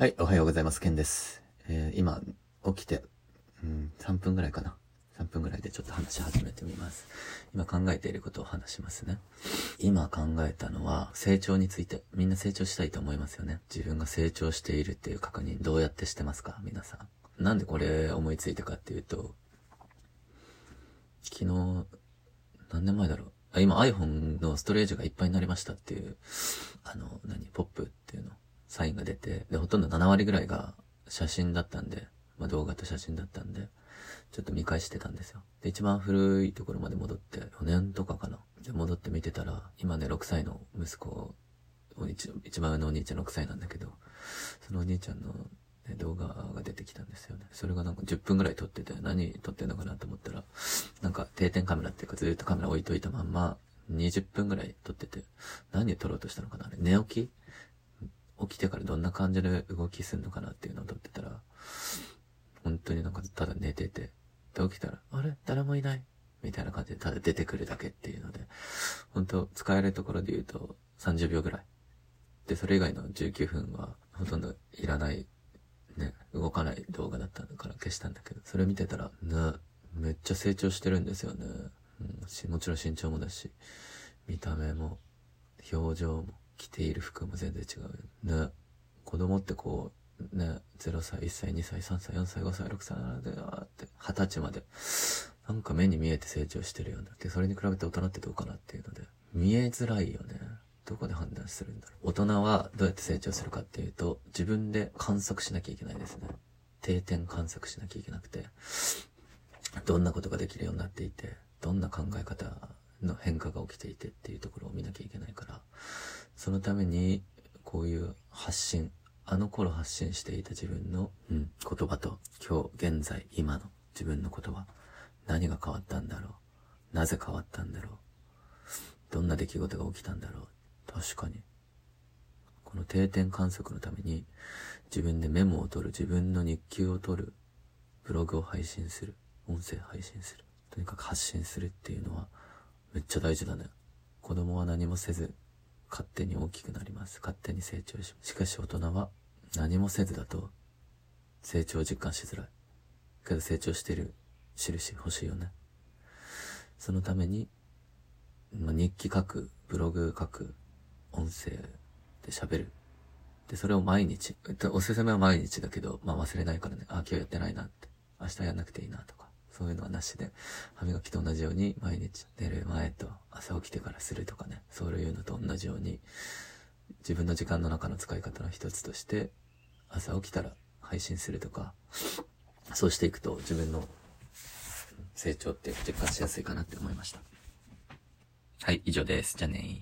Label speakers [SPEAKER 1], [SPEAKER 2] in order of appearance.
[SPEAKER 1] はい、おはようございます。ケンです。えー今、起きて、うん、3分ぐらいかな。3分ぐらいでちょっと話し始めてみます。今考えていることを話しますね。今考えたのは、成長について。みんな成長したいと思いますよね。自分が成長しているっていう確認、どうやってしてますか？皆さん。なんでこれ思いついたかっていうと、昨日、何年前だろう。あ今 iPhone のストレージがいっぱいになりましたっていう、あの、何、ポップっていうの、サインが出て、で、ほとんど7割ぐらいが写真だったんで、まあ動画と写真だったんで、ちょっと見返してたんですよ。で、一番古いところまで戻って、4年とかかな。で、戻って見てたら、今ね、6歳の息子一、一番上のお兄ちゃん6歳なんだけど、そのお兄ちゃんの、ね、動画が出てきたんですよね。それがなんか10分ぐらい撮ってて、何撮ってんのかなと思ったら、なんか定点カメラっていうかずっとカメラ置いといたまんま、20分ぐらい撮ってて、何を撮ろうとしたのかなあれ、寝起き起きてからどんな感じで動きすんのかなっていうのを撮ってたら、本当になんかただ寝てて、で起きたら、あれ？誰もいない？みたいな感じでただ出てくるだけっていうので、本当使えるところで言うと30秒ぐらい。で、それ以外の19分はほとんどいらない、ね、動かない動画だったから消したんだけど、それ見てたら、ね、めっちゃ成長してるんですよね。うん、もちろん身長もだし、見た目も、表情も、着ている服も全然違う。ね。子供ってこう、ね、0歳、1歳、2歳、3歳、4歳、5歳、6歳、7歳、あって、20歳まで、なんか目に見えて成長してるよね。で、それに比べて大人ってどうかなっていうので、見えづらいよね。どこで判断するんだろう。大人はどうやって成長するかっていうと、自分で観測しなきゃいけないですね。定点観測しなきゃいけなくて、どんなことができるようになっていて、どんな考え方の変化が起きていてっていうところを見なきゃいけないから、そのために、こういう発信、あの頃発信していた自分の、うん、言葉と、今日、現在、今の自分の言葉、何が変わったんだろうなぜ変わったんだろうどんな出来事が起きたんだろう確かに。この定点観測のために、自分でメモを取る、自分の日記を取る、ブログを配信する、音声配信する、とにかく発信するっていうのは、めっちゃ大事だね。子供は何もせず、勝手に大きくなります。勝手に成長します。しかし大人は何もせずだと成長を実感しづらい。けど成長してる印欲しいよね。そのために、まあ、日記書く、ブログ書く、音声で喋る。で、それを毎日。おすすめは毎日だけど、まあ忘れないからね。あ、今日やってないなって。明日やんなくていいなとか。そういうのはなしで、歯磨きと同じように毎日寝る前と朝起きてからするとかね。そういうのと同じように、自分の時間の中の使い方の一つとして、朝起きたら配信するとか、そうしていくと自分の成長って実感しやすいかなって思いました。はい、以上です。じゃあね